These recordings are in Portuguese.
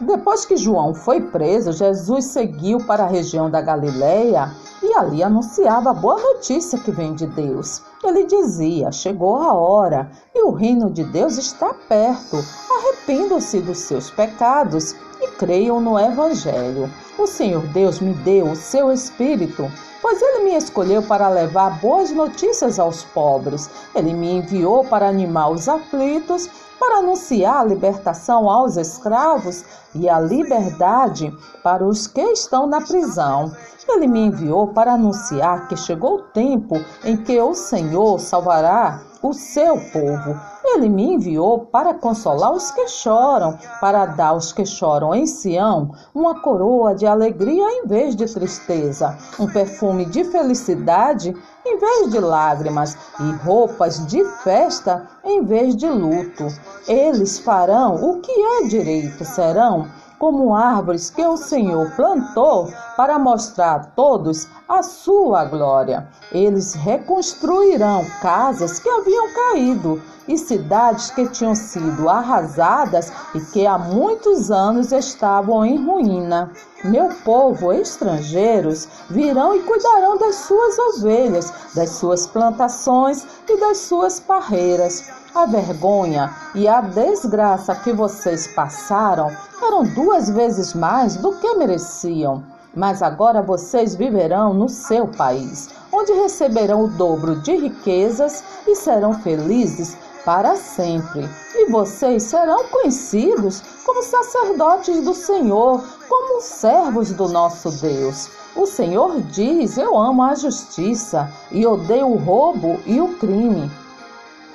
Depois que João foi preso, Jesus seguiu para a região da Galileia e ali anunciava a boa notícia que vem de Deus. Ele dizia: Chegou a hora e o reino de Deus está perto. Arrependam-se dos seus pecados e creiam no Evangelho. O Senhor Deus me deu o seu Espírito, pois ele me escolheu para levar boas notícias aos pobres. Ele me enviou para animar os aflitos, para anunciar a libertação aos escravos e a liberdade para os que estão na prisão. Ele me enviou para anunciar que chegou o tempo em que o Senhor salvará o seu povo. Ele me enviou para consolar os que choram, para dar aos que choram em Sião uma coroa de alegria em vez de tristeza, um perfume de felicidade em vez de lágrimas e roupas de festa em vez de luto. Eles farão o que é direito, serão como árvores que o Senhor plantou para mostrar a todos a sua glória. Eles reconstruirão casas que haviam caído e cidades que tinham sido arrasadas e que há muitos anos estavam em ruína. Meu povo, estrangeiros, virão e cuidarão das suas ovelhas, das suas plantações e das suas parreiras. A vergonha e a desgraça que vocês passaram eram duas vezes mais do que mereciam. Mas agora vocês viverão no seu país, onde receberão o dobro de riquezas e serão felizes para sempre. E vocês serão conhecidos como sacerdotes do Senhor, como servos do nosso Deus. O Senhor diz: Eu amo a justiça e odeio o roubo e o crime.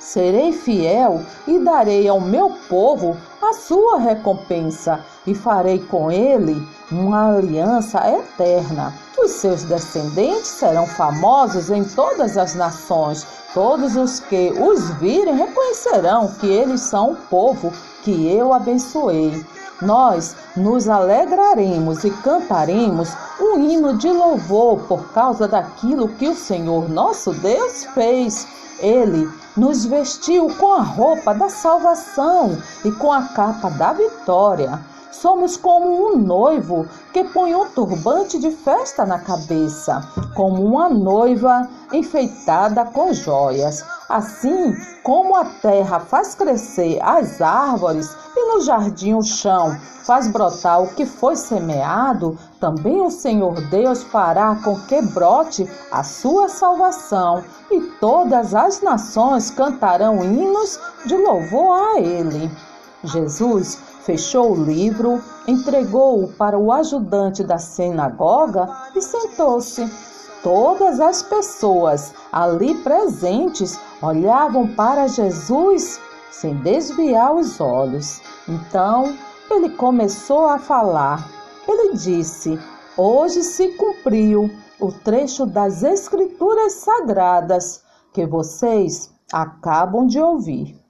Serei fiel e darei ao meu povo a sua recompensa, e farei com ele uma aliança eterna. Os seus descendentes serão famosos em todas as nações. Todos os que os virem reconhecerão que eles são o povo que eu abençoei. Nós nos alegraremos e cantaremos um hino de louvor por causa daquilo que o Senhor nosso Deus fez. Ele nos vestiu com a roupa da salvação e com a capa da vitória. Somos como um noivo que põe um turbante de festa na cabeça, como uma noiva enfeitada com joias. Assim como a terra faz crescer as árvores e no jardim o chão faz brotar o que foi semeado, também o Senhor Deus fará com que brote a sua salvação, e todas as nações cantarão hinos de louvor a Ele. Jesus fechou o livro, entregou-o para o ajudante da sinagoga e sentou-se. Todas as pessoas ali presentes olhavam para Jesus sem desviar os olhos. Então ele começou a falar. Ele disse: Hoje se cumpriu o trecho das Escrituras Sagradas que vocês acabam de ouvir.